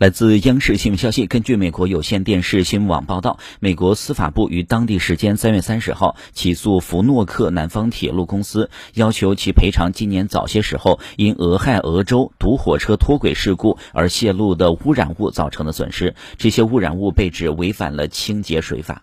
来自央视新闻消息根据美国有线电视新闻网报道美国司法部于当地时间三月三十号起诉福诺克南方铁路公司要求其赔偿今年早些时候因俄亥俄州堵火车脱轨事故而泄露的污染物造成的损失。这些污染物被指违反了清洁水法。